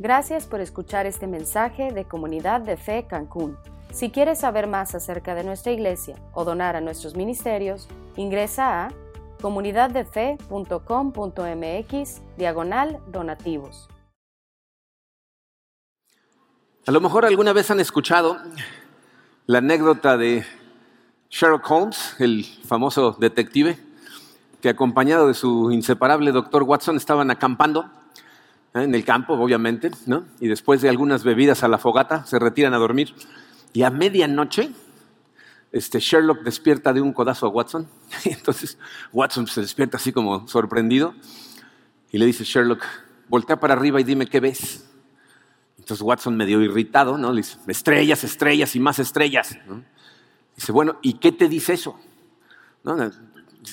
Gracias por escuchar este mensaje de Comunidad de Fe Cancún. Si quieres saber más acerca de nuestra iglesia o donar a nuestros ministerios, ingresa a comunidaddefe.com.mx diagonal donativos. A lo mejor alguna vez han escuchado la anécdota de Sherlock Holmes, el famoso detective, que acompañado de su inseparable doctor Watson estaban acampando ¿eh? en el campo, obviamente, ¿no? y después de algunas bebidas a la fogata se retiran a dormir. Y a medianoche, este Sherlock despierta de un codazo a Watson. Y entonces Watson se despierta así como sorprendido y le dice, Sherlock, voltea para arriba y dime qué ves. Entonces Watson medio irritado, ¿no? Le dice, estrellas, estrellas y más estrellas. Dice, bueno, ¿y qué te dice eso?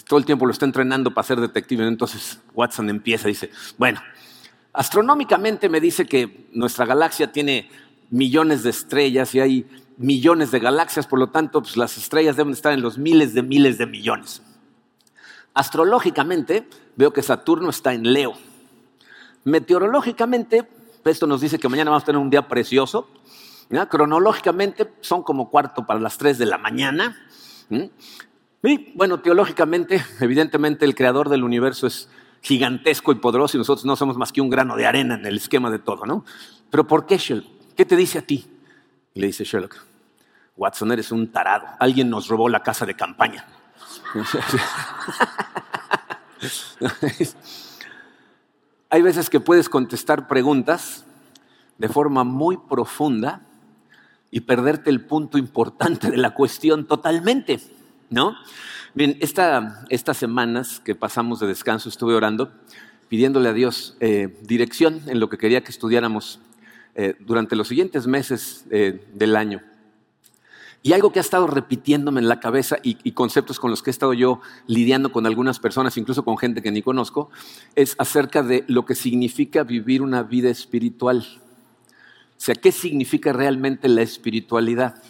Todo el tiempo lo está entrenando para ser detective. Entonces Watson empieza dice, bueno, astronómicamente me dice que nuestra galaxia tiene millones de estrellas y hay millones de galaxias, por lo tanto, pues, las estrellas deben estar en los miles de miles de millones. Astrológicamente, veo que Saturno está en Leo. Meteorológicamente, esto nos dice que mañana vamos a tener un día precioso. Cronológicamente, son como cuarto para las tres de la mañana. Y bueno, teológicamente, evidentemente, el creador del universo es gigantesco y poderoso y nosotros no somos más que un grano de arena en el esquema de todo, ¿no? Pero ¿por qué, Sherlock? ¿Qué te dice a ti? Y le dice Sherlock, Watson, eres un tarado. Alguien nos robó la casa de campaña. Hay veces que puedes contestar preguntas de forma muy profunda y perderte el punto importante de la cuestión totalmente, ¿no? Bien, estas semanas que pasamos de descanso estuve orando, pidiéndole a Dios eh, dirección en lo que quería que estudiáramos eh, durante los siguientes meses eh, del año. Y algo que ha estado repitiéndome en la cabeza y, conceptos con los que he estado yo lidiando con algunas personas, incluso con gente que ni conozco, es acerca de lo que significa vivir una vida espiritual. O sea, ¿qué significa realmente la espiritualidad?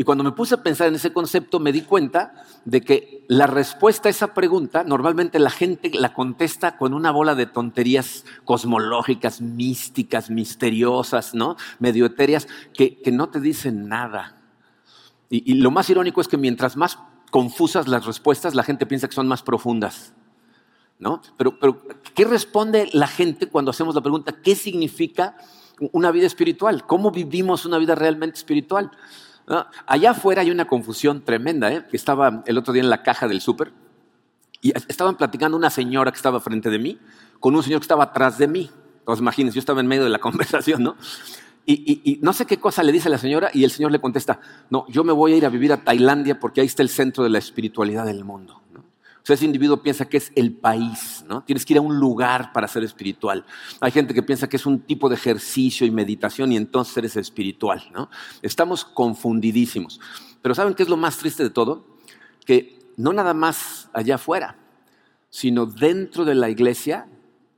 Y cuando me puse a pensar en ese concepto, me di cuenta de que la respuesta a esa pregunta, normalmente la gente la contesta con una bola de tonterías cosmológicas, místicas, misteriosas, ¿no? Medio etéreas, que, no te dicen nada. Y, lo más irónico es que mientras más confusas las respuestas, la gente piensa que son más profundas. ¿No? Pero, pero, ¿qué responde la gente cuando hacemos la pregunta, ¿qué significa una vida espiritual? ¿Cómo vivimos una vida realmente espiritual? Allá afuera hay una confusión tremenda, ¿eh? estaba el otro día en la caja del súper y estaban platicando una señora que estaba frente de mí con un señor que estaba atrás de mí. Entonces imagínense, yo estaba en medio de la conversación, ¿no? Y, y, no sé qué cosa le dice la señora y el señor le contesta, no, yo me voy a ir a vivir a Tailandia porque ahí está el centro de la espiritualidad del mundo sea, ese individuo piensa que es el país, ¿no? Tienes que ir a un lugar para ser espiritual. Hay gente que piensa que es un tipo de ejercicio y meditación y entonces eres espiritual, ¿no? Estamos confundidísimos. Pero ¿saben qué es lo más triste de todo? Que no nada más allá afuera, sino dentro de la iglesia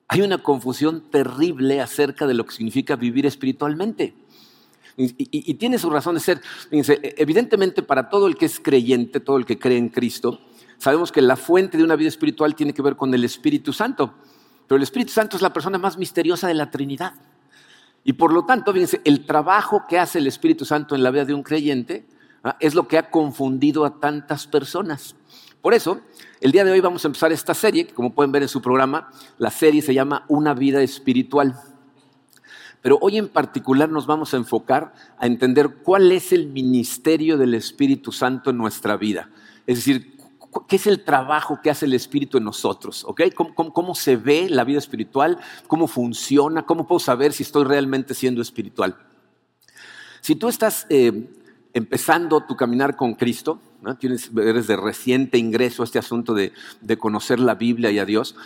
hay una confusión terrible acerca de lo que significa vivir espiritualmente. Y, tiene su razón de ser. evidentemente para todo el que es creyente, todo el que cree en Cristo, Sabemos que la fuente de una vida espiritual tiene que ver con el Espíritu Santo, pero el Espíritu Santo es la persona más misteriosa de la Trinidad. Y por lo tanto, fíjense, el trabajo que hace el Espíritu Santo en la vida de un creyente ¿ah? es lo que ha confundido a tantas personas. Por eso, el día de hoy vamos a empezar esta serie, que como pueden ver en su programa, la serie se llama Una vida espiritual. Pero hoy en particular nos vamos a enfocar a entender cuál es el ministerio del Espíritu Santo en nuestra vida. Es decir, qué es el trabajo que hace el Espíritu en nosotros, ¿ok? ¿Cómo, se ve la vida espiritual? ¿Cómo funciona? ¿Cómo puedo saber si estoy realmente siendo espiritual? Si tú estás eh, empezando tu caminar con Cristo, Tienes, eres de reciente ingreso a este asunto de, de conocer la Biblia y a Dios,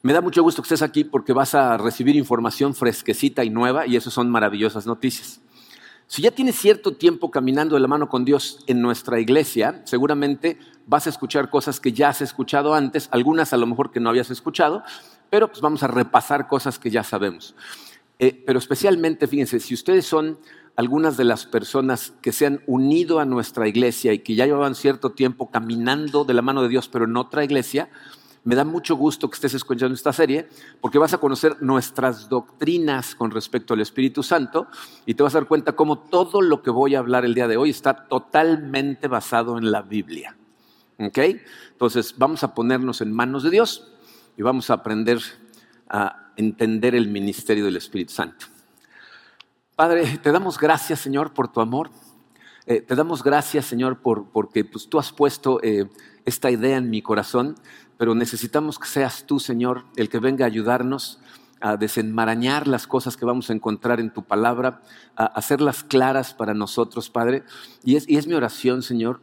me da mucho gusto que estés aquí porque vas a recibir información fresquecita y nueva y eso son maravillosas noticias. Si ya tienes cierto tiempo caminando de la mano con Dios en nuestra iglesia, seguramente vas a escuchar cosas que ya has escuchado antes, algunas a lo mejor que no habías escuchado, pero pues vamos a repasar cosas que ya sabemos. Eh, pero especialmente, fíjense, si ustedes son algunas de las personas que se han unido a nuestra iglesia y que ya llevaban cierto tiempo caminando de la mano de Dios, pero en otra iglesia, Me da mucho gusto que estés escuchando esta serie porque vas a conocer nuestras doctrinas con respecto al Espíritu Santo y te vas a dar cuenta cómo todo lo que voy a hablar el día de hoy está totalmente basado en la Biblia. ¿Ok? Entonces vamos a ponernos en manos de Dios y vamos a aprender a entender el ministerio del Espíritu Santo. Padre, te damos gracias, Señor, por tu amor. Eh, te damos gracias, Señor, por, porque pues, tú has puesto eh, esta idea en mi corazón pero necesitamos que seas tú, Señor, el que venga a ayudarnos a desenmarañar las cosas que vamos a encontrar en tu palabra, a hacerlas claras para nosotros, Padre. Y es, mi oración, Señor,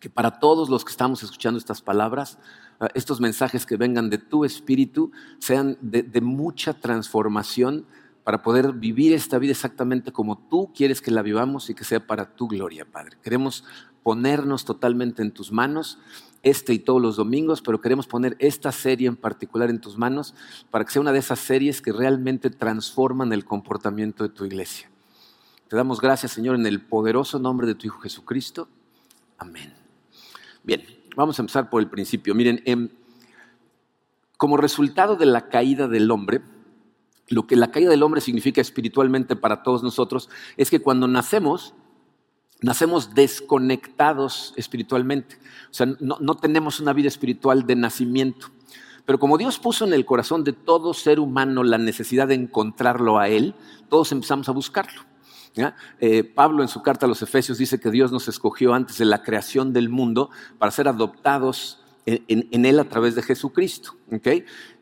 que para todos los que estamos escuchando estas palabras, ah, estos mensajes que vengan de tu espíritu sean de, de mucha transformación para poder vivir esta vida exactamente como tú quieres que la vivamos y que sea para tu gloria, Padre. Queremos ponernos totalmente en tus manos este y todos los domingos, pero queremos poner esta serie en particular en tus manos para que sea una de esas series que realmente transforman el comportamiento de tu iglesia. Te damos gracias, Señor, en el poderoso nombre de tu Hijo Jesucristo. Amén. Bien, vamos a empezar por el principio. Miren, em, como resultado de la caída del hombre, lo que la caída del hombre significa espiritualmente para todos nosotros es que cuando nacemos, nacemos desconectados espiritualmente. O sea, no, tenemos una vida espiritual de nacimiento. Pero como Dios puso en el corazón de todo ser humano la necesidad de encontrarlo a Él, todos empezamos a buscarlo. Eh, Pablo en su carta a los Efesios dice que Dios nos escogió antes de la creación del mundo para ser adoptados en, Él a través de Jesucristo.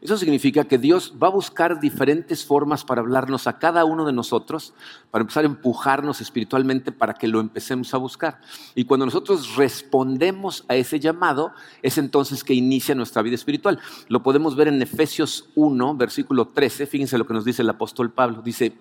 Eso significa que Dios va a buscar diferentes formas para hablarnos a cada uno de nosotros, para empezar a empujarnos espiritualmente para que lo empecemos a buscar. Y cuando nosotros respondemos a ese llamado, es entonces que inicia nuestra vida espiritual. Lo podemos ver en Efesios 1, versículo 13. Fíjense lo que nos dice el apóstol Pablo. Dice,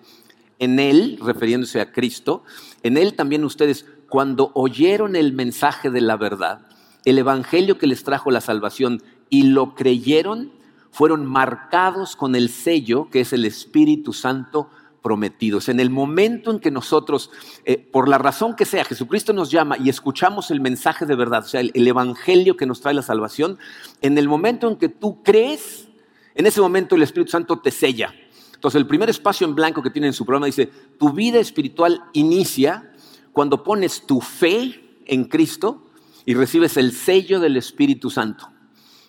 en Él, refiriéndose a Cristo, en Él también ustedes, cuando oyeron el mensaje de la verdad, el Evangelio que les trajo la salvación y lo creyeron, fueron marcados con el sello que es el Espíritu Santo prometidos. En el momento en que nosotros, eh, por la razón que sea, Jesucristo nos llama y escuchamos el mensaje de verdad, o sea, el, Evangelio que nos trae la salvación, en el momento en que tú crees, en ese momento el Espíritu Santo te sella. Entonces, el primer espacio en blanco que tiene en su programa dice, tu vida espiritual inicia cuando pones tu fe en Cristo y recibes el sello del Espíritu Santo.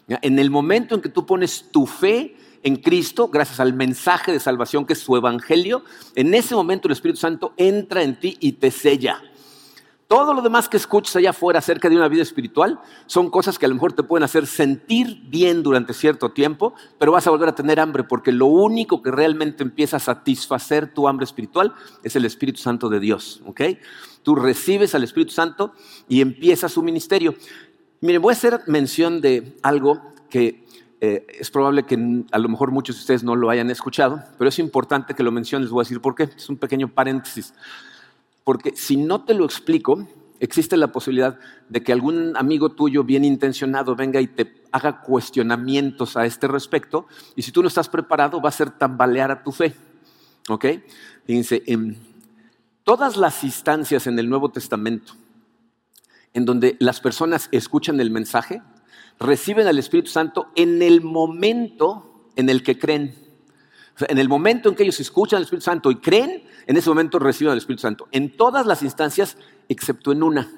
En el momento en que tú pones tu fe en Cristo, gracias al mensaje de salvación que es su evangelio, en ese momento el Espíritu Santo entra en ti y te sella. Todo lo demás que escuchas allá afuera acerca de una vida espiritual son cosas que a lo mejor te pueden hacer sentir bien durante cierto tiempo, pero vas a volver a tener hambre porque lo único que realmente empieza a satisfacer tu hambre espiritual es el Espíritu Santo de Dios. Tú recibes al Espíritu Santo y empieza su ministerio. Miren, voy a hacer mención de algo que eh, es probable que a lo mejor muchos de ustedes no lo hayan escuchado, pero es importante que lo mencione, les voy a decir por qué. Es un pequeño paréntesis. Porque si no te lo explico, existe la posibilidad de que algún amigo tuyo bien intencionado venga y te haga cuestionamientos a este respecto, y si tú no estás preparado, va a ser tambalear a tu fe. ¿Ok? Fíjense, en todas las instancias en el Nuevo Testamento en donde las personas escuchan el mensaje, reciben al Espíritu Santo en el momento en el que creen. En el momento en que ellos escuchan al Espíritu Santo y creen, en ese momento reciben al Espíritu Santo. En todas las instancias, excepto en una.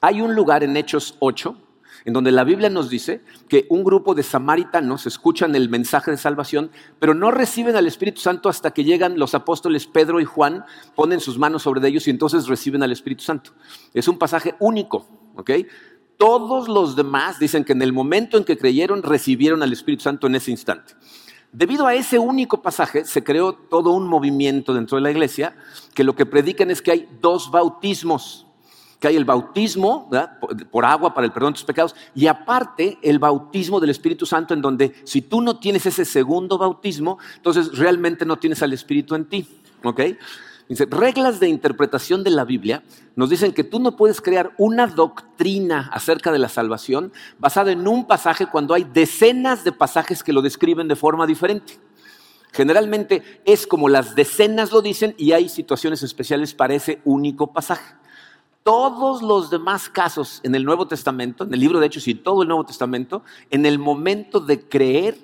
Hay un lugar en Hechos 8 en donde la Biblia nos dice que un grupo de samaritanos escuchan el mensaje de salvación, pero no reciben al Espíritu Santo hasta que llegan los apóstoles Pedro y Juan, ponen sus manos sobre ellos y entonces reciben al Espíritu Santo. Es un pasaje único, ¿ok? Todos los demás dicen que en el momento en que creyeron recibieron al Espíritu Santo en ese instante. Debido a ese único pasaje se creó todo un movimiento dentro de la iglesia que lo que predican es que hay dos bautismos, que hay el bautismo por agua para el perdón de tus pecados y aparte el bautismo del Espíritu Santo en donde si tú no tienes ese segundo bautismo, entonces realmente no tienes al Espíritu en ti. ¿ok?, Dice, reglas de interpretación de la Biblia nos dicen que tú no puedes crear una doctrina acerca de la salvación basada en un pasaje cuando hay decenas de pasajes que lo describen de forma diferente. Generalmente es como las decenas lo dicen y hay situaciones especiales para ese único pasaje. Todos los demás casos en el Nuevo Testamento, en el libro de Hechos y todo el Nuevo Testamento, en el momento de creer,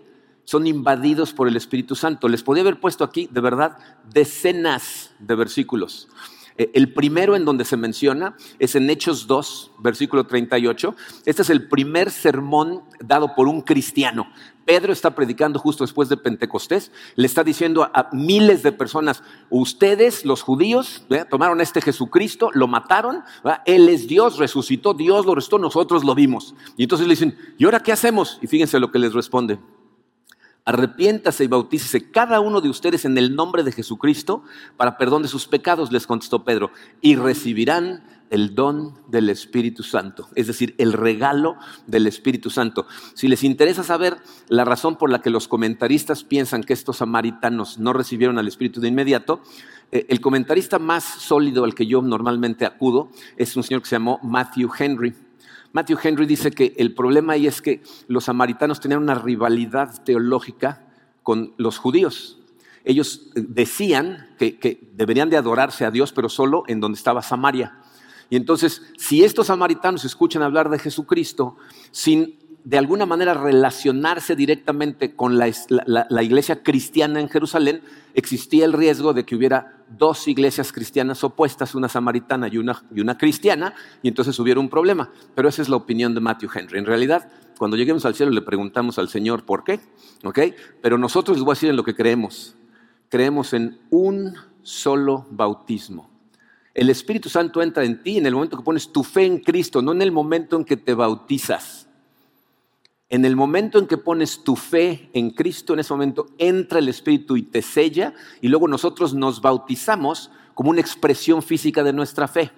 son invadidos por el Espíritu Santo. Les podía haber puesto aquí, de verdad, decenas de versículos. Eh, el primero en donde se menciona es en Hechos 2, versículo 38. Este es el primer sermón dado por un cristiano. Pedro está predicando justo después de Pentecostés, le está diciendo a, miles de personas, ustedes, los judíos, tomaron a este Jesucristo, lo mataron, Él es Dios, resucitó, Dios lo restó, nosotros lo vimos. Y entonces le dicen, ¿y ahora qué hacemos? Y fíjense lo que les responde. Arrepiéntase y bautícese cada uno de ustedes en el nombre de Jesucristo para perdón de sus pecados, les contestó Pedro, y recibirán el don del Espíritu Santo, es decir, el regalo del Espíritu Santo. Si les interesa saber la razón por la que los comentaristas piensan que estos samaritanos no recibieron al Espíritu de inmediato, eh, el comentarista más sólido al que yo normalmente acudo es un señor que se llamó Matthew Henry. Matthew Henry dice que el problema ahí es que los samaritanos tenían una rivalidad teológica con los judíos. Ellos eh, decían que, que, deberían de adorarse a Dios, pero solo en donde estaba Samaria. Y entonces, si estos samaritanos escuchan hablar de Jesucristo sin de alguna manera relacionarse directamente con la, iglesia cristiana en Jerusalén, existía el riesgo de que hubiera dos iglesias cristianas opuestas, una samaritana y una, y una cristiana, y entonces hubiera un problema. Pero esa es la opinión de Matthew Henry. En realidad, cuando lleguemos al cielo le preguntamos al Señor por qué, ¿ok? Pero nosotros les voy a decir en lo que creemos. Creemos en un solo bautismo. El Espíritu Santo entra en ti en el momento que pones tu fe en Cristo, no en el momento en que te bautizas. En el momento en que pones tu fe en Cristo, en ese momento entra el Espíritu y te sella y luego nosotros nos bautizamos como una expresión física de nuestra fe.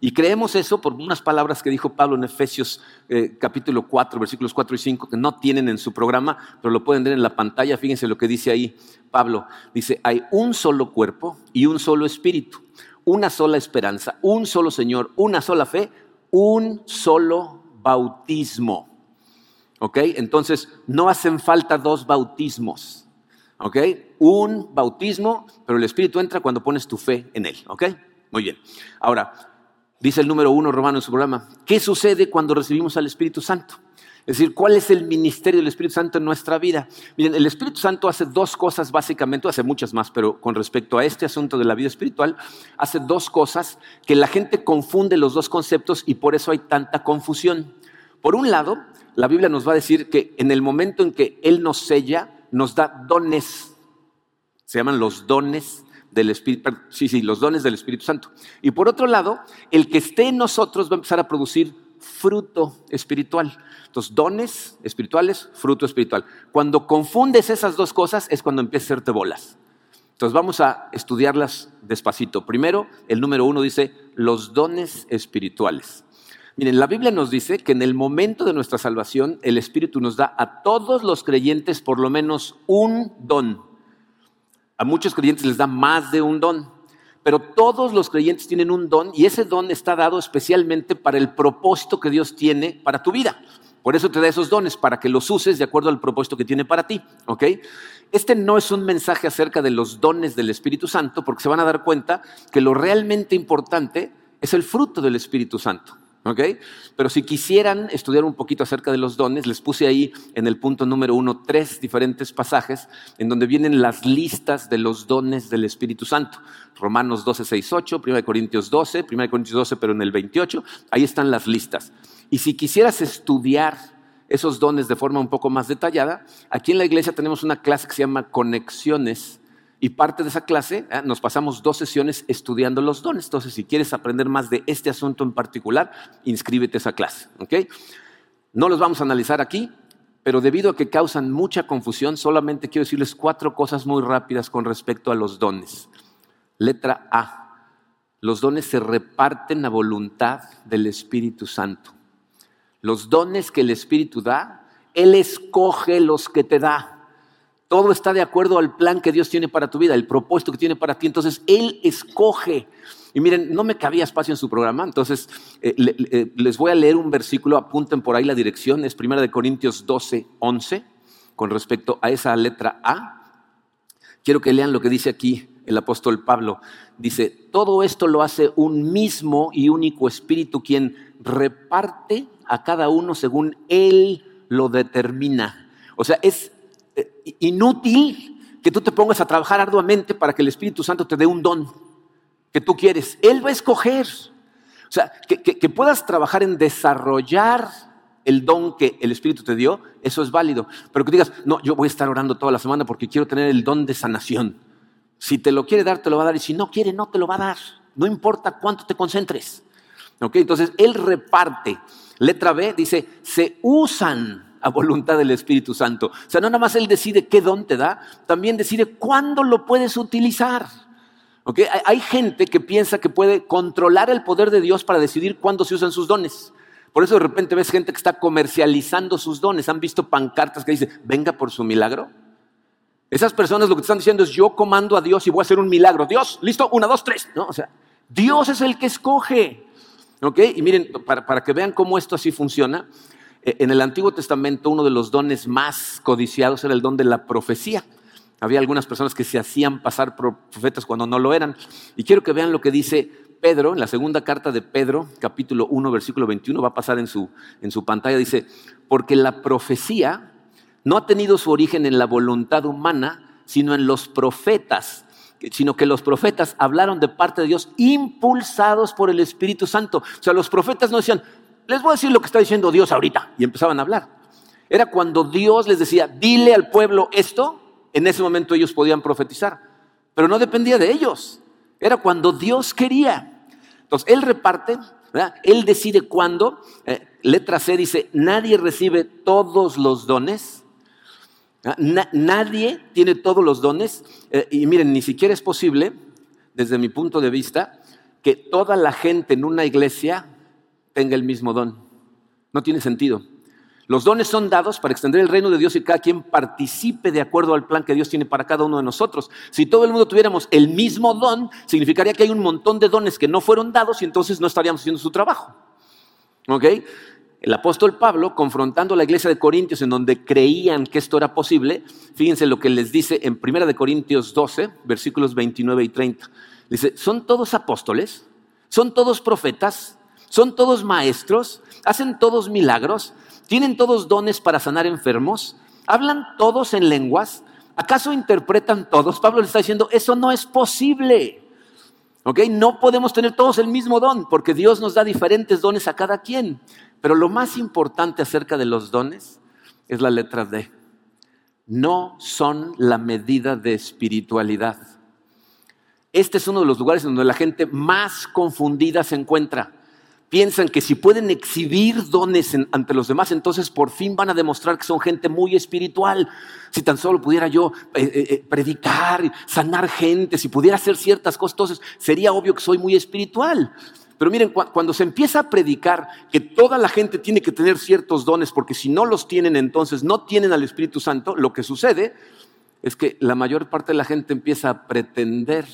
Y creemos eso por unas palabras que dijo Pablo en Efesios eh, capítulo 4, versículos 4 y 5, que no tienen en su programa, pero lo pueden ver en la pantalla. Fíjense lo que dice ahí Pablo. Dice, hay un solo cuerpo y un solo espíritu, una sola esperanza, un solo Señor, una sola fe, un solo bautismo ¿Ok? Entonces, no hacen falta dos bautismos. ¿Ok? Un bautismo, pero el Espíritu entra cuando pones tu fe en Él. ¿Ok? Muy bien. Ahora, dice el número uno romano en su programa, ¿qué sucede cuando recibimos al Espíritu Santo? Es decir, ¿cuál es el ministerio del Espíritu Santo en nuestra vida? Miren, el Espíritu Santo hace dos cosas básicamente, hace muchas más, pero con respecto a este asunto de la vida espiritual, hace dos cosas que la gente confunde los dos conceptos y por eso hay tanta confusión. Por un lado, la Biblia nos va a decir que en el momento en que Él nos sella, nos da dones. Se llaman los dones del Espíritu, sí, sí, los dones del Espíritu Santo. Y por otro lado, el que esté en nosotros va a empezar a producir fruto espiritual. Entonces, dones espirituales, fruto espiritual. Cuando confundes esas dos cosas es cuando empieza a hacerte bolas. Entonces vamos a estudiarlas despacito. Primero, el número uno dice los dones espirituales. Miren, la Biblia nos dice que en el momento de nuestra salvación el Espíritu nos da a todos los creyentes por lo menos un don. A muchos creyentes les da más de un don, pero todos los creyentes tienen un don y ese don está dado especialmente para el propósito que Dios tiene para tu vida. Por eso te da esos dones, para que los uses de acuerdo al propósito que tiene para ti. ¿ok? Este no es un mensaje acerca de los dones del Espíritu Santo, porque se van a dar cuenta que lo realmente importante es el fruto del Espíritu Santo. Pero si quisieran estudiar un poquito acerca de los dones, les puse ahí en el punto número uno tres diferentes pasajes en donde vienen las listas de los dones del Espíritu Santo. Romanos 12, 6, 8, 1 Corintios 12, 1 Corintios 12, pero en el 28, ahí están las listas. Y si quisieras estudiar esos dones de forma un poco más detallada, aquí en la iglesia tenemos una clase que se llama Conexiones y parte de esa clase, ¿eh? nos pasamos dos sesiones estudiando los dones. Entonces, si quieres aprender más de este asunto en particular, inscríbete a esa clase. No los vamos a analizar aquí, pero debido a que causan mucha confusión, solamente quiero decirles cuatro cosas muy rápidas con respecto a los dones. Letra A. Los dones se reparten a voluntad del Espíritu Santo. Los dones que el Espíritu da, Él escoge los que te da. Todo está de acuerdo al plan que Dios tiene para tu vida, el propósito que tiene para ti. Entonces, Él escoge. Y miren, no me cabía espacio en su programa, entonces eh, eh, les voy a leer un versículo, apunten por ahí la dirección, es 1 Corintios 12, 11, con respecto a esa letra A. Quiero que lean lo que dice aquí el apóstol Pablo. Dice, todo esto lo hace un mismo y único espíritu quien reparte a cada uno según él lo determina. O sea, es inútil que tú te pongas a trabajar arduamente para que el Espíritu Santo te dé un don que tú quieres. Él va a escoger. O sea, que, puedas trabajar en desarrollar el don que el Espíritu te dio, eso es válido. Pero que digas, no, yo voy a estar orando toda la semana porque quiero tener el don de sanación. Si te lo quiere dar, te lo va a dar. Y si no quiere, no te lo va a dar. No importa cuánto te concentres. ¿Ok? Entonces, Él reparte. Letra B dice, se usan a voluntad del Espíritu Santo. O sea, no nada más Él decide qué don te da, también decide cuándo lo puedes utilizar. Hay, gente que piensa que puede controlar el poder de Dios para decidir cuándo se usan sus dones. Por eso de repente ves gente que está comercializando sus dones. ¿Han visto pancartas que dice, venga por su milagro? Esas personas lo que te están diciendo es, yo comando a Dios y voy a hacer un milagro. Dios, listo, una, dos, tres. ¿No? O sea, Dios es el que escoge. ¿Ok? Y miren, para, para que vean cómo esto así funciona, en el Antiguo Testamento uno de los dones más codiciados era el don de la profecía. Había algunas personas que se hacían pasar por profetas cuando no lo eran. Y quiero que vean lo que dice Pedro, en la segunda carta de Pedro, capítulo 1, versículo 21, va a pasar en su, en su pantalla, dice, porque la profecía no ha tenido su origen en la voluntad humana, sino en los profetas, sino que los profetas hablaron de parte de Dios impulsados por el Espíritu Santo. O sea, los profetas no decían, les voy a decir lo que está diciendo Dios ahorita, y empezaban a hablar. Era cuando Dios les decía, dile al pueblo esto, en ese momento ellos podían profetizar, pero no dependía de ellos, era cuando Dios quería. Entonces, Él reparte, Él decide cuándo. Eh, letra C dice, nadie recibe todos los dones. nadie tiene todos los dones. Eh, y miren, ni siquiera es posible, desde mi punto de vista, que toda la gente en una iglesia tenga el mismo don. No tiene sentido. Los dones son dados para extender el reino de Dios y cada quien participe de acuerdo al plan que Dios tiene para cada uno de nosotros. Si todo el mundo tuviéramos el mismo don, significaría que hay un montón de dones que no fueron dados y entonces no estaríamos haciendo su trabajo. ¿Ok? El apóstol Pablo, confrontando a la iglesia de Corintios en donde creían que esto era posible, fíjense lo que les dice en 1 de Corintios 12, versículos 29 y 30. Dice, ¿son todos apóstoles? ¿Son todos profetas? ¿Son todos maestros? ¿Hacen todos milagros? ¿Tienen todos dones para sanar enfermos? ¿Hablan todos en lenguas? ¿Acaso interpretan todos? Pablo le está diciendo, eso no es posible. ¿Ok? No podemos tener todos el mismo don, porque Dios nos da diferentes dones a cada quien. Pero lo más importante acerca de los dones es la letra D. No son la medida de espiritualidad. Este es uno de los lugares donde la gente más confundida se encuentra piensan que si pueden exhibir dones ante los demás, entonces por fin van a demostrar que son gente muy espiritual. Si tan solo pudiera yo eh, eh, eh, predicar, sanar gente, si pudiera hacer ciertas cosas, entonces sería obvio que soy muy espiritual. Pero miren, cuando se empieza a predicar que toda la gente tiene que tener ciertos dones, porque si no los tienen, entonces no tienen al Espíritu Santo, lo que sucede es que la mayor parte de la gente empieza a pretender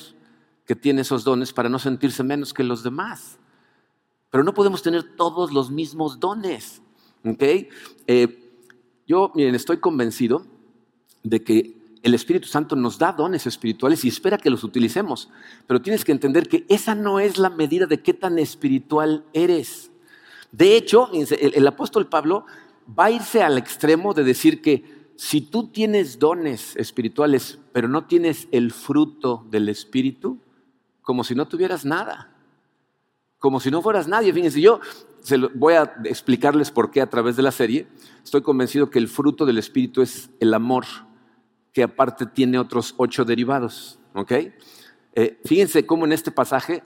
que tiene esos dones para no sentirse menos que los demás. Pero no podemos tener todos los mismos dones. Eh, yo, miren, estoy convencido de que el Espíritu Santo nos da dones espirituales y espera que los utilicemos. Pero tienes que entender que esa no es la medida de qué tan espiritual eres. De hecho, el apóstol Pablo va a irse al extremo de decir que si tú tienes dones espirituales, pero no tienes el fruto del Espíritu, como si no tuvieras nada como si no fueras nadie. Fíjense, yo se voy a explicarles por qué a través de la serie. Estoy convencido que el fruto del Espíritu es el amor, que aparte tiene otros ocho derivados. ¿ok? Eh, fíjense cómo en este pasaje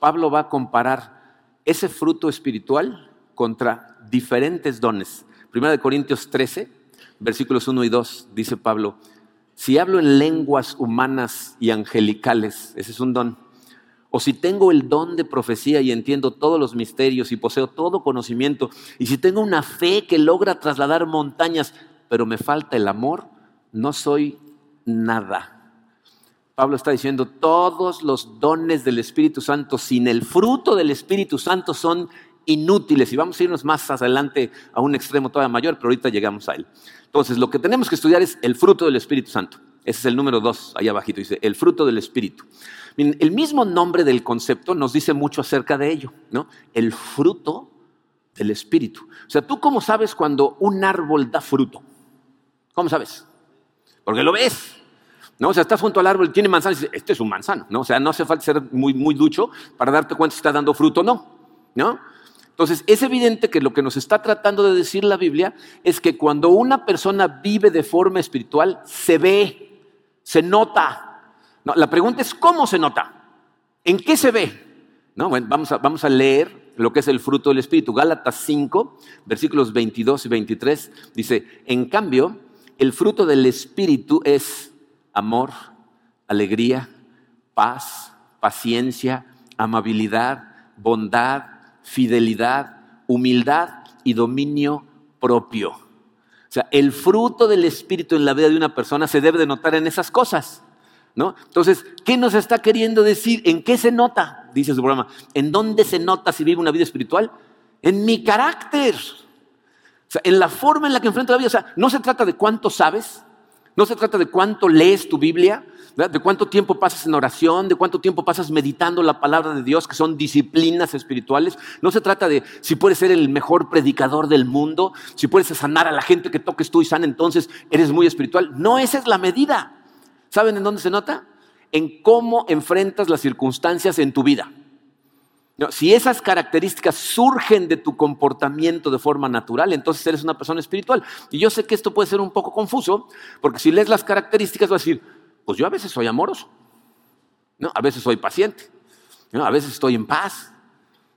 Pablo va a comparar ese fruto espiritual contra diferentes dones. Primera de Corintios 13, versículos 1 y 2, dice Pablo, si hablo en lenguas humanas y angelicales, ese es un don o si tengo el don de profecía y entiendo todos los misterios y poseo todo conocimiento, y si tengo una fe que logra trasladar montañas, pero me falta el amor, no soy nada. Pablo está diciendo, todos los dones del Espíritu Santo sin el fruto del Espíritu Santo son inútiles. Y vamos a irnos más adelante a un extremo todavía mayor, pero ahorita llegamos a él. Entonces, lo que tenemos que estudiar es el fruto del Espíritu Santo. Ese es el número dos, ahí abajito, dice, el fruto del Espíritu. el mismo nombre del concepto nos dice mucho acerca de ello, ¿no? El fruto del Espíritu. O sea, ¿tú cómo sabes cuando un árbol da fruto? ¿Cómo sabes? Porque lo ves. ¿No? O sea, estás junto al árbol, tiene manzanas y dices, este es un manzano, ¿no? O sea, no hace falta ser muy, muy ducho para darte cuenta si está dando fruto o no, ¿no? Entonces, es evidente que lo que nos está tratando de decir la Biblia es que cuando una persona vive de forma espiritual, se ve, se nota. la pregunta es, ¿cómo se nota? ¿En qué se ve? ¿No? Bueno, vamos, a, vamos a leer lo que es el fruto del Espíritu. Gálatas 5, versículos 22 y 23, dice, en cambio, el fruto del Espíritu es amor, alegría, paz, paciencia, amabilidad, bondad, fidelidad, humildad y dominio propio. Sea, el fruto del Espíritu en la vida de una persona se debe de notar en esas cosas. ¿No? Entonces, ¿qué nos está queriendo decir? ¿En qué se nota? Dice su programa. ¿En dónde se nota si vive una vida espiritual? En mi carácter. O sea, en la forma en la que enfrento la vida. O sea, no se trata de cuánto sabes, no se trata de cuánto lees tu Biblia, de cuánto tiempo pasas en oración, de cuánto tiempo pasas meditando la palabra de Dios, que son disciplinas espirituales. No se trata de si puedes ser el mejor predicador del mundo, si puedes sanar a la gente que toques tú y sana, entonces eres muy espiritual. No, esa es la medida. ¿Saben en dónde se nota? En cómo enfrentas las circunstancias en tu vida. Si esas características surgen de tu comportamiento de forma natural, entonces eres una persona espiritual. Y yo sé que esto puede ser un poco confuso, porque si lees las características vas a decir, pues yo a veces soy amoroso, ¿no? a veces soy paciente, a veces estoy en paz,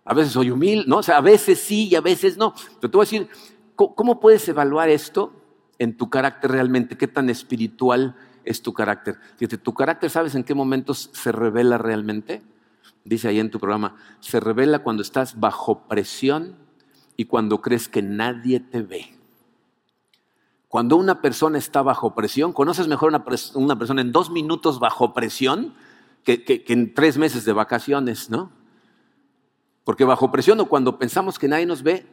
a veces soy humilde, ¿no? o sea, a veces sí y a veces no. Pero te voy a decir, ¿cómo puedes evaluar esto en tu carácter realmente? ¿Qué tan espiritual es tu carácter? Fíjate, tu carácter, ¿sabes en qué momentos se revela realmente? Dice ahí en tu programa, se revela cuando estás bajo presión y cuando crees que nadie te ve. Cuando una persona está bajo presión, conoces mejor a una, persona en dos minutos bajo presión que, en tres meses de vacaciones, ¿no? Porque bajo presión o cuando pensamos que nadie nos ve,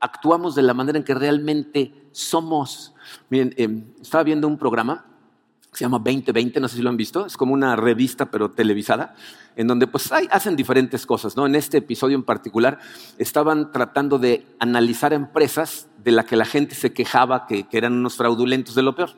actuamos de la manera en que realmente somos. Miren, em, estaba viendo un programa se llama 2020, no sé si lo han visto, es como una revista pero televisada, en donde pues hacen diferentes cosas, ¿no? En este episodio en particular estaban tratando de analizar empresas de la que la gente se quejaba que, que eran unos fraudulentos de lo peor.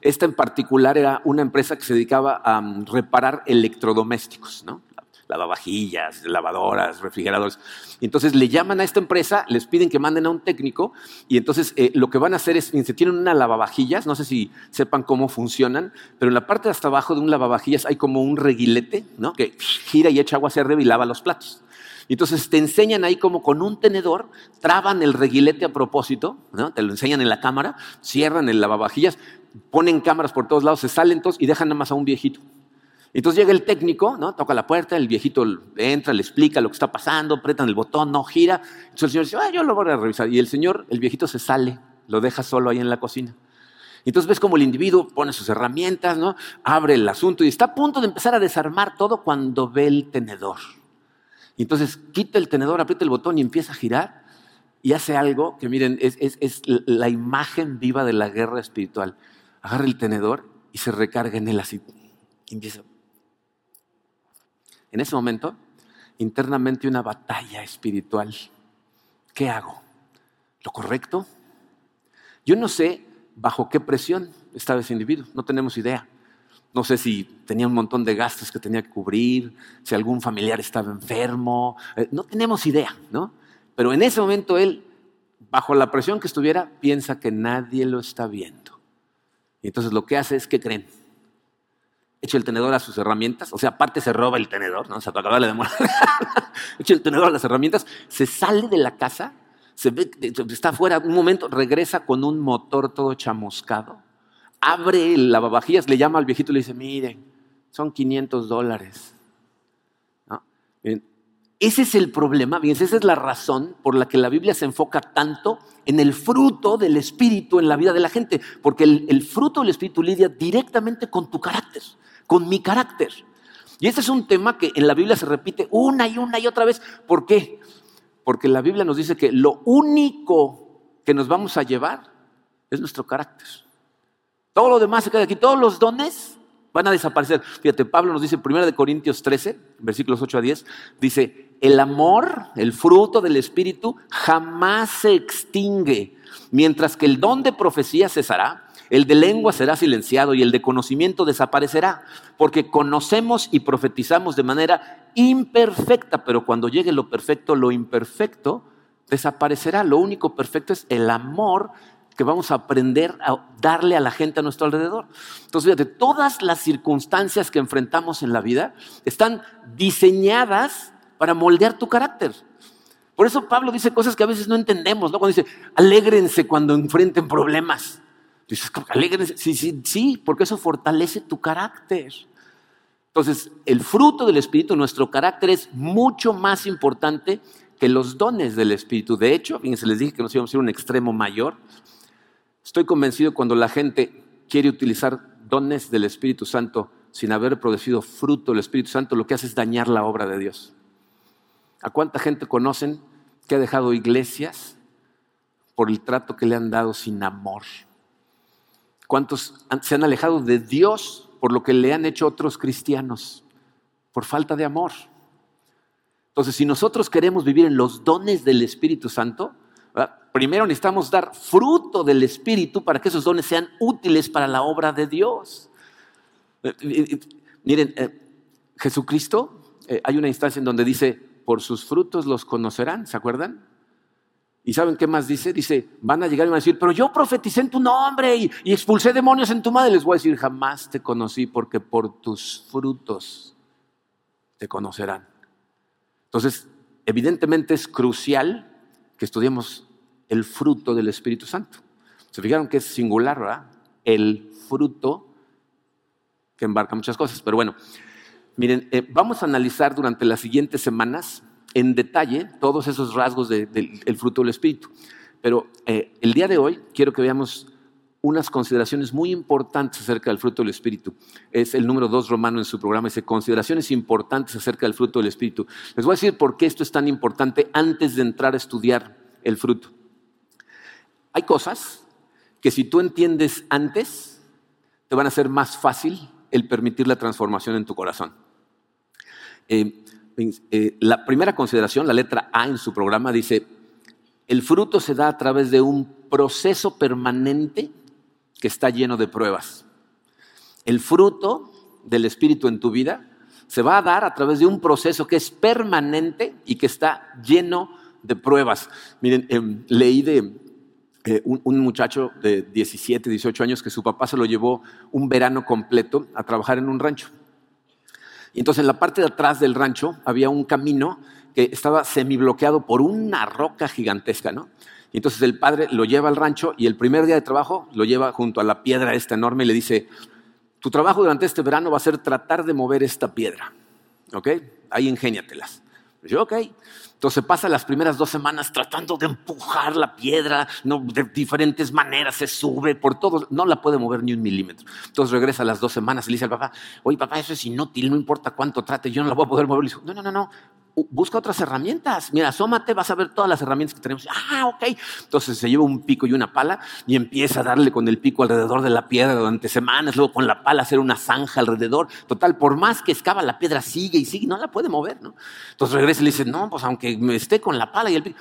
Esta en particular era una empresa que se dedicaba a mm, reparar electrodomésticos, ¿no? Lavavajillas, lavadoras, refrigeradores. Entonces le llaman a esta empresa, les piden que manden a un técnico y entonces eh, lo que van a hacer es, se tienen una lavavajillas, no sé si sepan cómo funcionan, pero en la parte hasta abajo de un lavavajillas hay como un reguilete, ¿no? Que gira y echa agua hacia arriba y lava los platos. Entonces te enseñan ahí como con un tenedor, traban el reguilete a propósito, ¿no? te lo enseñan en la cámara, cierran el lavavajillas, ponen cámaras por todos lados, se salen todos y dejan nada más a un viejito. Entonces llega el técnico, ¿no? Toca la puerta, el viejito entra, le explica lo que está pasando, apretan el botón, no gira. Entonces el señor dice, ah, yo lo voy a revisar. Y el señor, el viejito se sale, lo deja solo ahí en la cocina. Entonces ves como el individuo pone sus herramientas, ¿no? Abre el asunto y está a punto de empezar a desarmar todo cuando ve el tenedor. Entonces quita el tenedor, aprieta el botón y empieza a girar y hace algo que miren, es, es la imagen viva de la guerra espiritual. Agarra el tenedor y se recarga en él así. Empieza en ese momento, internamente una batalla espiritual. ¿Qué hago? ¿Lo correcto? Yo no sé bajo qué presión estaba ese individuo, no tenemos idea. No sé si tenía un montón de gastos que tenía que cubrir, si algún familiar estaba enfermo, eh, no tenemos idea, ¿no? Pero en ese momento él, bajo la presión que estuviera, piensa que nadie lo está viendo. Y entonces lo que hace es que creen echa el tenedor a sus herramientas, o sea, aparte se roba el tenedor, ¿no? O sea, para acabarle de echa el tenedor a las herramientas, se sale de la casa, se ve, está afuera, un momento, regresa con un motor todo chamuscado, abre el lavavajillas, le llama al viejito y le dice, miren, son 500 dólares. Ese es el problema, esa es la razón por la que la Biblia se enfoca tanto en el fruto del Espíritu en la vida de la gente, porque el, el fruto del Espíritu lidia directamente con tu carácter con mi carácter. Y este es un tema que en la Biblia se repite una y una y otra vez. ¿Por qué? Porque la Biblia nos dice que lo único que nos vamos a llevar es nuestro carácter. Todo lo demás se queda aquí. Todos los dones van a desaparecer. Fíjate, Pablo nos dice en 1 Corintios 13, versículos 8 a 10, dice, el amor, el fruto del Espíritu, jamás se extingue, mientras que el don de profecía cesará, el de lengua será silenciado y el de conocimiento desaparecerá, porque conocemos y profetizamos de manera imperfecta, pero cuando llegue lo perfecto, lo imperfecto desaparecerá. Lo único perfecto es el amor que vamos a aprender a darle a la gente a nuestro alrededor. Entonces, fíjate, todas las circunstancias que enfrentamos en la vida están diseñadas para moldear tu carácter. Por eso Pablo dice cosas que a veces no entendemos, ¿no? Cuando dice, alégrense cuando enfrenten problemas. Dices. Sí, sí, sí, porque eso fortalece tu carácter. Entonces, el fruto del Espíritu, nuestro carácter es mucho más importante que los dones del Espíritu. De hecho, fíjense, les dije que nos íbamos a ir a un extremo mayor. Estoy convencido cuando la gente quiere utilizar dones del Espíritu Santo sin haber producido fruto del Espíritu Santo, lo que hace es dañar la obra de Dios. ¿A cuánta gente conocen que ha dejado iglesias por el trato que le han dado sin amor? ¿Cuántos se han alejado de Dios por lo que le han hecho otros cristianos? Por falta de amor. Entonces, si nosotros queremos vivir en los dones del Espíritu Santo, primero necesitamos dar fruto del Espíritu para que esos dones sean útiles para la obra de Dios. Eh, eh, eh, miren, Jesucristo, hay una instancia en donde dice, por sus frutos los conocerán, ¿se acuerdan? ¿Y saben qué más dice? Dice, van a llegar y van a decir, pero yo profeticé en tu nombre y, expulsé demonios en tu madre. Les voy a decir, jamás te conocí porque por tus frutos te conocerán. Entonces, evidentemente es crucial que estudiemos el fruto del Espíritu Santo. Se fijaron que es singular, ¿verdad? El fruto que embarca muchas cosas. Pero bueno, Miren, eh, vamos a analizar durante las siguientes semanas en detalle todos esos rasgos del fruto del Espíritu. Pero eh, el día de hoy quiero que veamos unas consideraciones muy importantes acerca del fruto del Espíritu. Es el número dos romano en su programa, dice consideraciones importantes acerca del fruto del Espíritu. Les voy a decir por qué esto es tan importante antes de entrar a estudiar el fruto. Hay cosas que si tú entiendes antes, te van a ser más fácil el permitir la transformación en tu corazón. Eh, eh, la primera consideración, la letra A en su programa, dice, el fruto se da a través de un proceso permanente que está lleno de pruebas. El fruto del Espíritu en tu vida se va a dar a través de un proceso que es permanente y que está lleno de pruebas. Miren, em, leí de eh, un, un, muchacho de 17, 18 años que su papá se lo llevó un verano completo a trabajar en un rancho. Entonces en la parte de atrás del rancho había un camino que estaba semibloqueado por una roca gigantesca, ¿no? Y entonces el padre lo lleva al rancho y el primer día de trabajo lo lleva junto a la piedra esta enorme y le dice, tu trabajo durante este verano va a ser tratar de mover esta piedra, ¿ok? Ahí ingéniatelas. Yo, ok. Entonces pasa las primeras dos semanas tratando de empujar la piedra, ¿no? de diferentes maneras, se sube por todo, no la puede mover ni un milímetro. Entonces regresa las dos semanas y le dice al papá, oye papá, eso es inútil, no importa cuánto trate, yo no la voy a poder mover. Le dice, no, no, no, no, busca otras herramientas. Mira, asómate, vas a ver todas las herramientas que tenemos. Ah, ok. Entonces se lleva un pico y una pala y empieza a darle con el pico alrededor de la piedra durante semanas, luego con la pala hacer una zanja alrededor. Total, por más que excava la piedra, sigue y sigue, no la puede mover, ¿no? Entonces regresa y le dice, no, pues aunque me esté con la pala y el pico,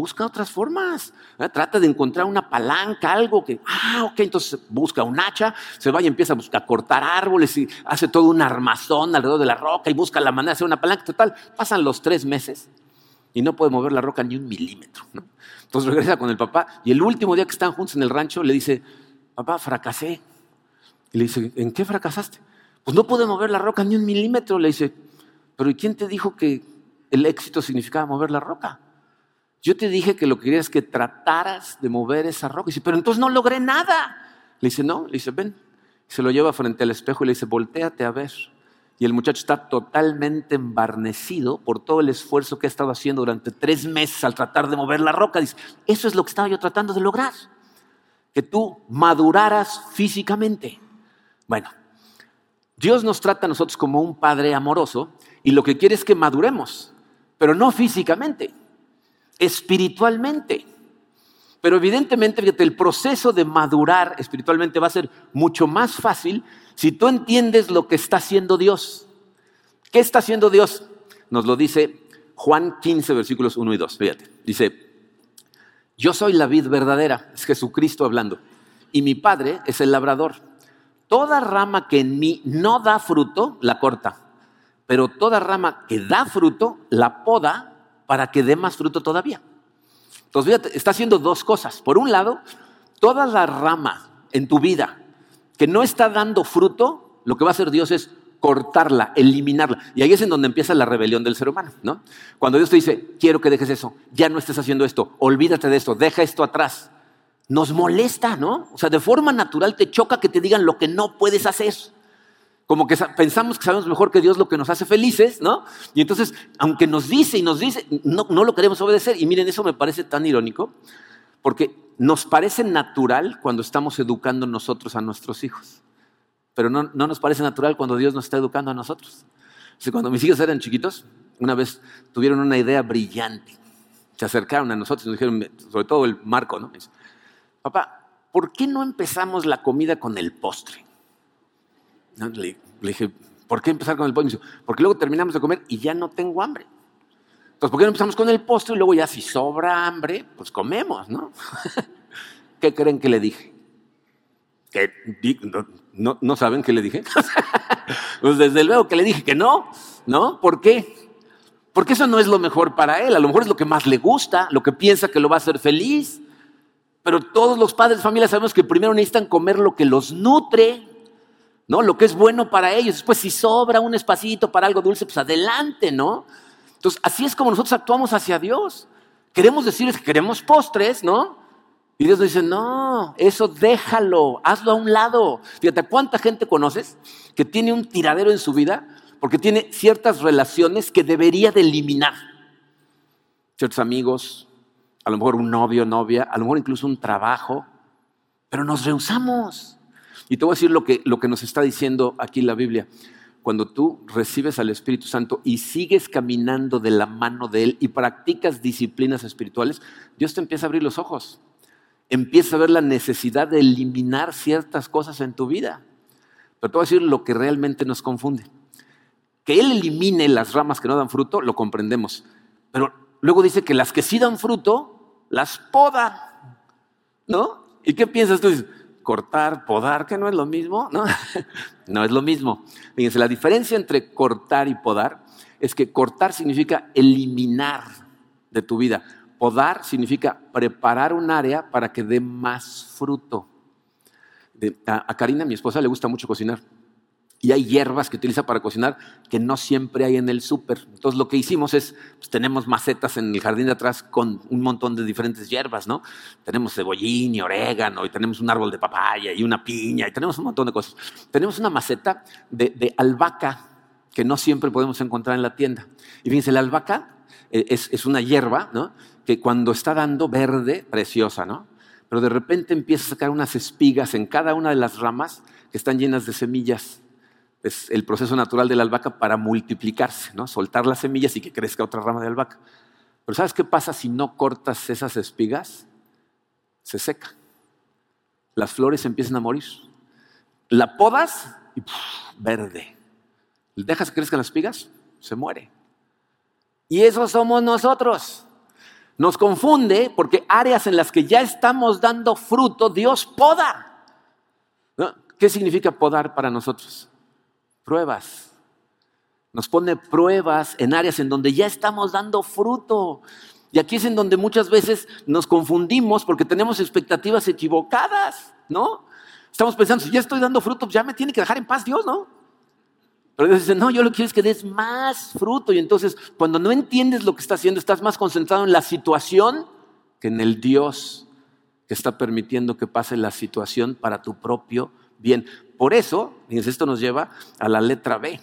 busca otras formas. Trata de encontrar una palanca, algo que, ah, ok, entonces busca un hacha, se va y empieza a, buscar, cortar árboles y hace todo un armazón alrededor de la roca y busca la manera de hacer una palanca. Total, pasan los tres meses y no puede mover la roca ni un milímetro. Entonces regresa con el papá y el último día que están juntos en el rancho le dice, papá, fracasé. Y le dice, ¿en qué fracasaste? Pues no pude mover la roca ni un milímetro. Le dice, pero ¿y quién te dijo que el éxito significaba mover la roca? Yo te dije que lo que quería es que trataras de mover esa roca. Y dice, pero entonces no logré nada. Le dice, no, le dice, ven. Se lo lleva frente al espejo y le dice, volteate a ver. Y el muchacho está totalmente embarnecido por todo el esfuerzo que ha estado haciendo durante tres meses al tratar de mover la roca. Dice, eso es lo que estaba yo tratando de lograr. Que tú maduraras físicamente. Bueno, Dios nos trata a nosotros como un padre amoroso y lo que quiere es que maduremos, pero no físicamente espiritualmente. Pero evidentemente, el proceso de madurar espiritualmente va a ser mucho más fácil si tú entiendes lo que está haciendo Dios. ¿Qué está haciendo Dios? Nos lo dice Juan 15, versículos 1 y 2. Fíjate, dice, yo soy la vid verdadera, es Jesucristo hablando, y mi Padre es el labrador. Toda rama que en mí no da fruto, la corta, pero toda rama que da fruto, la poda para que dé más fruto todavía. Entonces, fíjate, está haciendo dos cosas. Por un lado, toda la rama en tu vida que no está dando fruto, lo que va a hacer Dios es cortarla, eliminarla. Y ahí es en donde empieza la rebelión del ser humano, ¿no? Cuando Dios te dice, quiero que dejes eso, ya no estés haciendo esto, olvídate de esto, deja esto atrás. Nos molesta, ¿no? O sea, de forma natural te choca que te digan lo que no puedes hacer. Como que pensamos que sabemos mejor que Dios lo que nos hace felices, ¿no? Y entonces, aunque nos dice y nos dice, no, lo queremos obedecer. Y miren, eso me parece tan irónico, porque nos parece natural cuando estamos educando nosotros a nuestros hijos pero no, nos parece natural cuando Dios nos está educando a nosotros. cuando mis hijos eran chiquitos, una vez tuvieron una idea brillante. Se acercaron a nosotros y nos dijeron, sobre todo el Marco, ¿no? papá, ¿por qué no empezamos la comida con el postre? Le, dije, ¿por qué empezar con el postre? porque luego terminamos de comer y ya no tengo hambre. Entonces, ¿por qué no empezamos con el postre y luego ya si sobra hambre, pues comemos, ¿no? ¿Qué creen que le dije? Que ¿No, ¿No saben qué le dije? pues desde luego que le dije que no, ¿no? ¿Por qué? Porque eso no es lo mejor para él, a lo mejor es lo que más le gusta, lo que piensa que lo va a hacer feliz. Pero todos los padres de familia sabemos que primero necesitan comer lo que los nutre, ¿no? Lo que es bueno para ellos. Después, si sobra un espacito para algo dulce, pues adelante, ¿no? Entonces, así es como nosotros actuamos hacia Dios. Queremos decirles que queremos postres, ¿no? Y Dios dice, no, eso déjalo, hazlo a un lado. Fíjate, ¿cuánta gente conoces que tiene un tiradero en su vida porque tiene ciertas relaciones que debería de eliminar? Ciertos amigos, a lo mejor un novio, novia, a lo mejor incluso un trabajo, pero nos rehusamos. Y te voy a decir lo que, lo que nos está diciendo aquí la Biblia. Cuando tú recibes al Espíritu Santo y sigues caminando de la mano de Él y practicas disciplinas espirituales, Dios te empieza a abrir los ojos empieza a ver la necesidad de eliminar ciertas cosas en tu vida. Pero te voy a decir lo que realmente nos confunde. Que Él elimine las ramas que no dan fruto, lo comprendemos. Pero luego dice que las que sí dan fruto, las poda. ¿No? ¿Y qué piensas tú? Cortar, podar, que no es lo mismo. No, no es lo mismo. Fíjense, la diferencia entre cortar y podar es que cortar significa eliminar de tu vida. Podar significa preparar un área para que dé más fruto. a, Karina, mi esposa, le gusta mucho cocinar. Y hay hierbas que utiliza para cocinar que no siempre hay en el súper. Entonces lo que hicimos es, pues, tenemos macetas en el jardín de atrás con un montón de diferentes hierbas, ¿no? Tenemos cebollín y orégano y tenemos un árbol de papaya y una piña y tenemos un montón de cosas. Tenemos una maceta de, albahaca que no siempre podemos encontrar en la tienda. Y fíjense, la albahaca eh, es, es una hierba, ¿no? que cuando está dando verde, preciosa, ¿no? Pero de repente empieza a sacar unas espigas en cada una de las ramas que están llenas de semillas. Es el proceso natural de la albahaca para multiplicarse, ¿no? Soltar las semillas y que crezca otra rama de albahaca. Pero ¿sabes qué pasa si no cortas esas espigas? Se seca. Las flores empiezan a morir. La podas y verde. Dejas que crezcan las espigas, se muere. Y eso somos nosotros. Nos confunde porque áreas en las que ya estamos dando fruto, Dios poda. ¿Qué significa podar para nosotros? Pruebas. Nos pone pruebas en áreas en donde ya estamos dando fruto. Y aquí es en donde muchas veces nos confundimos porque tenemos expectativas equivocadas, ¿no? Estamos pensando, si ya estoy dando fruto, ya me tiene que dejar en paz Dios, ¿no? Pero Dios dice, no, yo lo que quiero es que des más fruto. Y entonces, cuando no entiendes lo que está haciendo, estás más concentrado en la situación que en el Dios que está permitiendo que pase la situación para tu propio bien. Por eso, esto nos lleva a la letra B.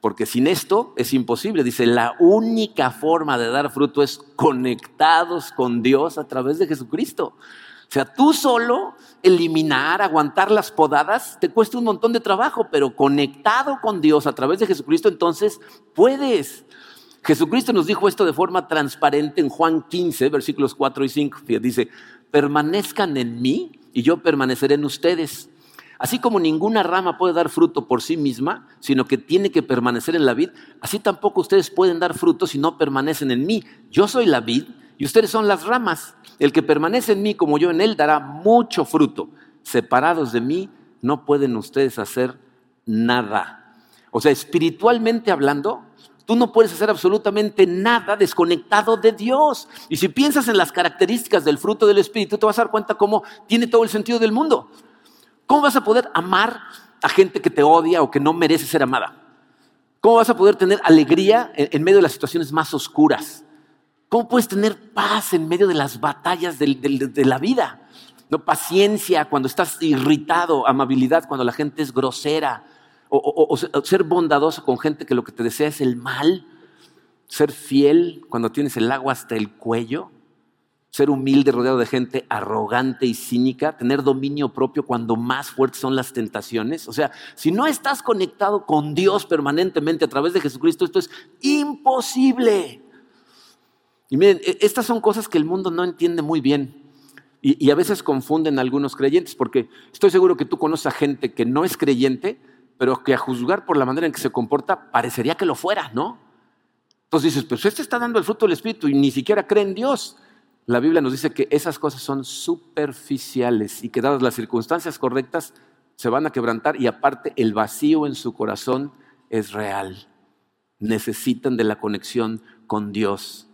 Porque sin esto es imposible. Dice, la única forma de dar fruto es conectados con Dios a través de Jesucristo. O sea, tú solo eliminar, aguantar las podadas, te cuesta un montón de trabajo, pero conectado con Dios a través de Jesucristo, entonces puedes. Jesucristo nos dijo esto de forma transparente en Juan 15, versículos 4 y 5. Dice, permanezcan en mí y yo permaneceré en ustedes. Así como ninguna rama puede dar fruto por sí misma, sino que tiene que permanecer en la vid, así tampoco ustedes pueden dar fruto si no permanecen en mí. Yo soy la vid y ustedes son las ramas. El que permanece en mí como yo en él dará mucho fruto. Separados de mí no pueden ustedes hacer nada. O sea, espiritualmente hablando, tú no puedes hacer absolutamente nada desconectado de Dios. Y si piensas en las características del fruto del Espíritu, te vas a dar cuenta cómo tiene todo el sentido del mundo. ¿Cómo vas a poder amar a gente que te odia o que no merece ser amada? ¿Cómo vas a poder tener alegría en, medio de las situaciones más oscuras? ¿Cómo puedes tener paz en medio de las batallas de, la vida? ¿No? Paciencia cuando estás irritado, amabilidad cuando la gente es grosera, o, ser bondadoso con gente que lo que te desea es el mal, ser fiel cuando tienes el agua hasta el cuello ser humilde rodeado de gente arrogante y cínica, tener dominio propio cuando más fuertes son las tentaciones. O sea, si no estás conectado con Dios permanentemente a través de Jesucristo, esto es imposible. Y miren, e, estas son cosas que el mundo no entiende muy bien. Y, a veces confunden a algunos creyentes, porque estoy seguro que tú conoces a gente que no es creyente, pero que a juzgar por la manera en que se comporta, parecería que lo fuera, ¿no? Entonces dices, pues este está dando el fruto del Espíritu y ni siquiera cree en Dios. La Biblia nos dice que esas cosas son superficiales y que dadas las circunstancias correctas se van a quebrantar y aparte el vacío en su corazón es real. Necesitan de la conexión con Dios.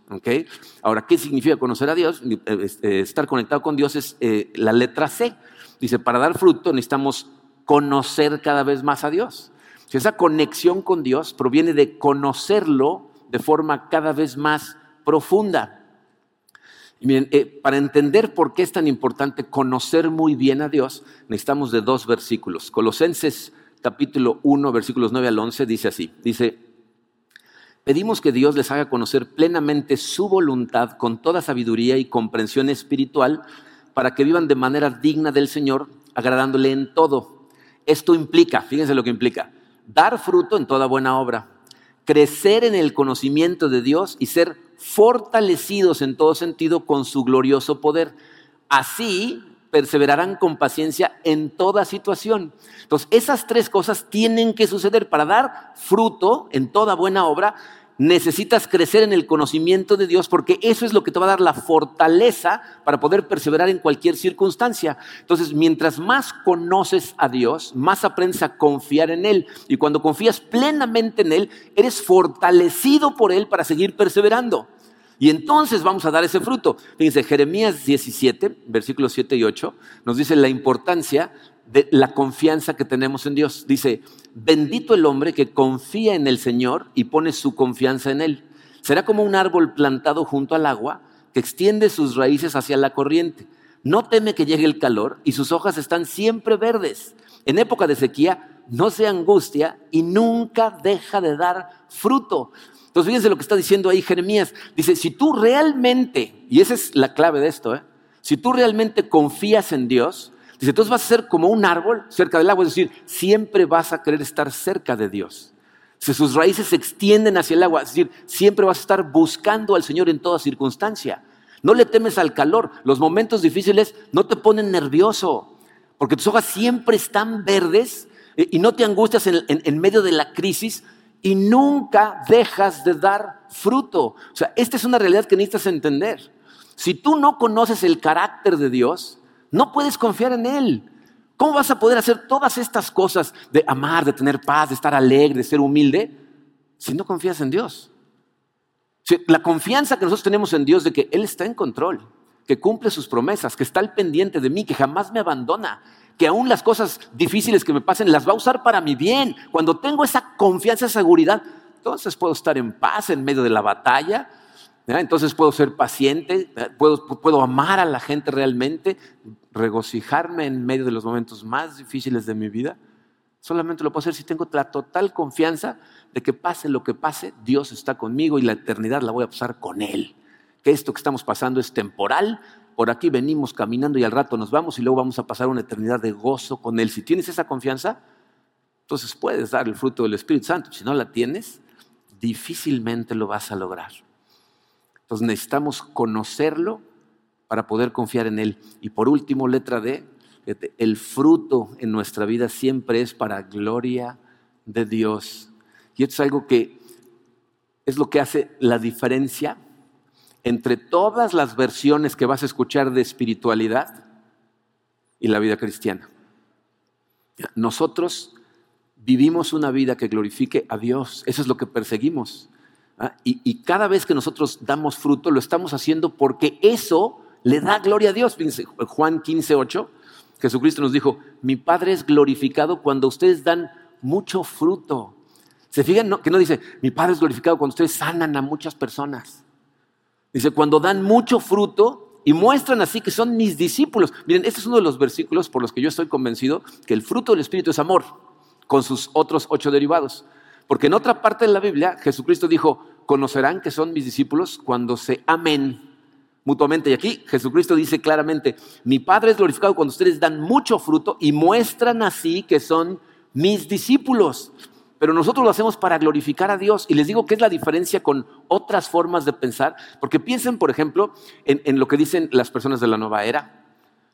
Ahora, ¿qué significa conocer a Dios? Eh, estar conectado con Dios es eh, la letra C. Dice, para dar fruto necesitamos conocer cada vez más a Dios. Si esa conexión con Dios proviene de conocerlo de forma cada vez más profunda. Eh, para entender por qué es tan importante conocer muy bien a Dios, necesitamos de dos versículos. Colosenses capítulo 1, versículos 9 al 11, dice así, dice, pedimos que Dios les haga conocer plenamente su voluntad con toda sabiduría y comprensión espiritual para que vivan de manera digna del Señor, agradándole en todo. Esto implica, fíjense lo que implica, dar fruto en toda buena obra, crecer en el conocimiento de Dios y ser fortalecidos en todo sentido con su glorioso poder. Así perseverarán con paciencia en toda situación. Entonces, esas tres cosas tienen que suceder para dar fruto en toda buena obra necesitas crecer en el conocimiento de Dios porque eso es lo que te va a dar la fortaleza para poder perseverar en cualquier circunstancia. Entonces, mientras más conoces a Dios, más aprendes a confiar en Él. Y cuando confías plenamente en Él, eres fortalecido por Él para seguir perseverando. Y entonces vamos a dar ese fruto. Fíjense, Jeremías 17, versículos 7 y 8, nos dice la importancia de la confianza que tenemos en Dios. Dice, bendito el hombre que confía en el Señor y pone su confianza en Él. Será como un árbol plantado junto al agua que extiende sus raíces hacia la corriente. No teme que llegue el calor y sus hojas están siempre verdes. En época de sequía no se angustia y nunca deja de dar fruto. Entonces fíjense lo que está diciendo ahí Jeremías. Dice, si tú realmente, y esa es la clave de esto, ¿eh? si tú realmente confías en Dios, Dice, entonces vas a ser como un árbol cerca del agua, es decir, siempre vas a querer estar cerca de Dios. Si sus raíces se extienden hacia el agua, es decir, siempre vas a estar buscando al Señor en toda circunstancia. No le temes al calor, los momentos difíciles no te ponen nervioso, porque tus hojas siempre están verdes y no te angustias en, en medio de la crisis y nunca dejas de dar fruto. O sea, esta es una realidad que necesitas entender. Si tú no conoces el carácter de Dios, no puedes confiar en Él. ¿Cómo vas a poder hacer todas estas cosas de amar, de tener paz, de estar alegre, de ser humilde, si no confías en Dios? La confianza que nosotros tenemos en Dios de que Él está en control, que cumple sus promesas, que está al pendiente de mí, que jamás me abandona, que aún las cosas difíciles que me pasen las va a usar para mi bien. Cuando tengo esa confianza, esa seguridad, entonces puedo estar en paz en medio de la batalla, entonces puedo ser paciente, puedo, puedo amar a la gente realmente, regocijarme en medio de los momentos más difíciles de mi vida. Solamente lo puedo hacer si tengo la total confianza de que pase lo que pase, Dios está conmigo y la eternidad la voy a pasar con Él. Que esto que estamos pasando es temporal, por aquí venimos caminando y al rato nos vamos y luego vamos a pasar una eternidad de gozo con Él. Si tienes esa confianza, entonces puedes dar el fruto del Espíritu Santo. Si no la tienes, difícilmente lo vas a lograr. Entonces necesitamos conocerlo para poder confiar en Él. Y por último, letra D, el fruto en nuestra vida siempre es para gloria de Dios. Y esto es algo que es lo que hace la diferencia entre todas las versiones que vas a escuchar de espiritualidad y la vida cristiana. Nosotros vivimos una vida que glorifique a Dios, eso es lo que perseguimos. ¿Ah? Y, cada vez que nosotros damos fruto, lo estamos haciendo porque eso le da gloria a Dios. Juan 15, 8, Jesucristo nos dijo, mi Padre es glorificado cuando ustedes dan mucho fruto. ¿Se fijan que no dice, mi Padre es glorificado cuando ustedes sanan a muchas personas? Dice, cuando dan mucho fruto y muestran así que son mis discípulos. Miren, este es uno de los versículos por los que yo estoy convencido que el fruto del Espíritu es amor, con sus otros ocho derivados. Porque en otra parte de la Biblia, Jesucristo dijo, conocerán que son mis discípulos cuando se amen mutuamente. Y aquí Jesucristo dice claramente, mi Padre es glorificado cuando ustedes dan mucho fruto y muestran así que son mis discípulos pero nosotros lo hacemos para glorificar a Dios. Y les digo que es la diferencia con otras formas de pensar, porque piensen, por ejemplo, en, lo que dicen las personas de la nueva era,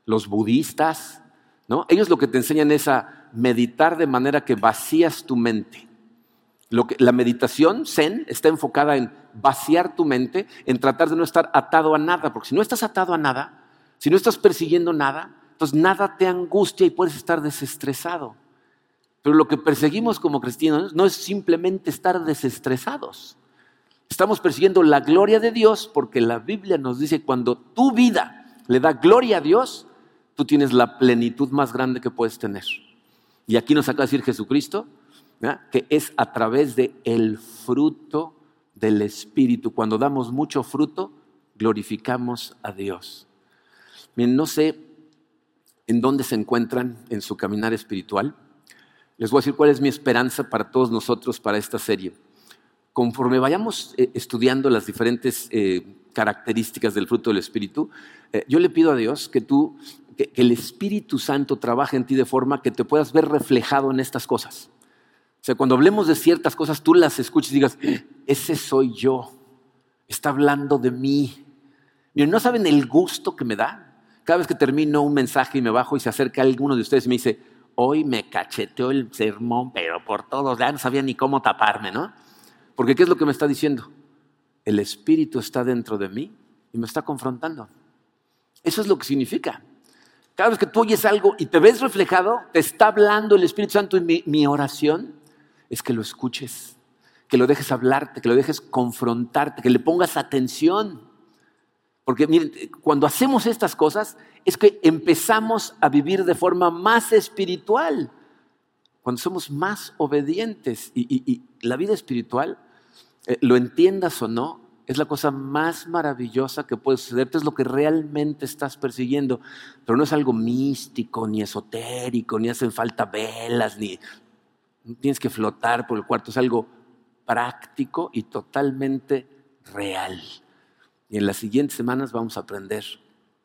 los budistas, ¿no? Ellos lo que te enseñan es a meditar de manera que vacías tu mente. Lo que, la meditación zen está enfocada en vaciar tu mente, en tratar de no estar atado a nada, porque si no estás atado a nada, si no estás persiguiendo nada, entonces nada te angustia y puedes estar desestresado. Pero lo que perseguimos como cristianos no es simplemente estar desestresados. Estamos persiguiendo la gloria de Dios porque la Biblia nos dice cuando tu vida le da gloria a Dios, tú tienes la plenitud más grande que puedes tener. Y aquí nos acaba de decir Jesucristo que es a través de el fruto del Espíritu. Cuando damos mucho fruto, glorificamos a Dios. Bien, no sé en dónde se encuentran en su caminar espiritual. Les voy a decir cuál es mi esperanza para todos nosotros para esta serie. Conforme vayamos eh, estudiando las diferentes eh, características del fruto del Espíritu, eh, yo le pido a Dios que tú, que, el Espíritu Santo trabaje en ti de forma que te puedas ver reflejado en estas cosas. O sea, cuando hablemos de ciertas cosas, tú las escuches y digas, ese soy yo, está hablando de mí. Miren, ¿no saben el gusto que me da? Cada vez que termino un mensaje y me bajo y se acerca alguno de ustedes y me dice, hoy me cacheteó el sermón, pero por todos, ya no sabía ni cómo taparme, ¿no? Porque ¿qué es lo que me está diciendo? El Espíritu está dentro de mí y me está confrontando. Eso es lo que significa. Cada vez que tú oyes algo y te ves reflejado, te está hablando el Espíritu Santo y mi, mi oración es que lo escuches, que lo dejes hablarte, que lo dejes confrontarte, que le pongas atención. Porque miren, cuando hacemos estas cosas es que empezamos a vivir de forma más espiritual, cuando somos más obedientes. Y, la vida espiritual, eh, lo entiendas o no, es la cosa más maravillosa que puede sucederte, es lo que realmente estás persiguiendo. Pero no es algo místico, ni esotérico, ni hacen falta velas, ni tienes que flotar por el cuarto, es algo práctico y totalmente real. Y en las siguientes semanas vamos a aprender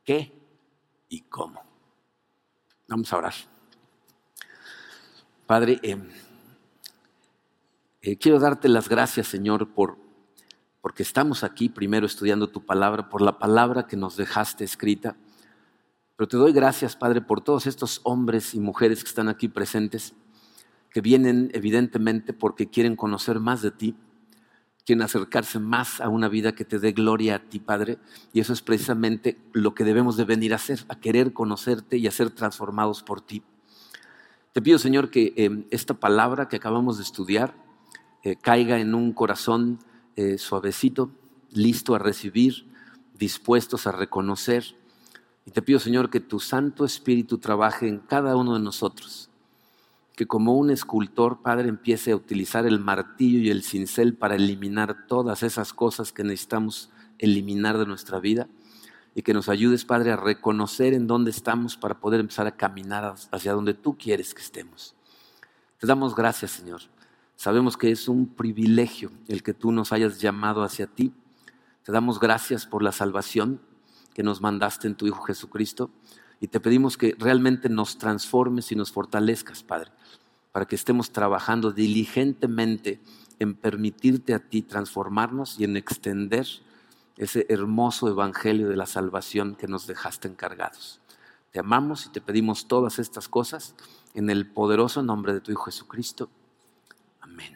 qué y cómo. Vamos a orar. Padre, eh, eh, quiero darte las gracias, Señor, por, porque estamos aquí primero estudiando tu palabra, por la palabra que nos dejaste escrita. Pero te doy gracias, Padre, por todos estos hombres y mujeres que están aquí presentes, que vienen evidentemente porque quieren conocer más de ti quieren acercarse más a una vida que te dé gloria a ti, Padre. Y eso es precisamente lo que debemos de venir a hacer, a querer conocerte y a ser transformados por ti. Te pido, Señor, que eh, esta palabra que acabamos de estudiar eh, caiga en un corazón eh, suavecito, listo a recibir, dispuestos a reconocer. Y te pido, Señor, que tu Santo Espíritu trabaje en cada uno de nosotros que como un escultor, Padre, empiece a utilizar el martillo y el cincel para eliminar todas esas cosas que necesitamos eliminar de nuestra vida y que nos ayudes, Padre, a reconocer en dónde estamos para poder empezar a caminar hacia donde tú quieres que estemos. Te damos gracias, Señor. Sabemos que es un privilegio el que tú nos hayas llamado hacia ti. Te damos gracias por la salvación que nos mandaste en tu Hijo Jesucristo y te pedimos que realmente nos transformes y nos fortalezcas, Padre para que estemos trabajando diligentemente en permitirte a ti transformarnos y en extender ese hermoso evangelio de la salvación que nos dejaste encargados. Te amamos y te pedimos todas estas cosas en el poderoso nombre de tu Hijo Jesucristo. Amén.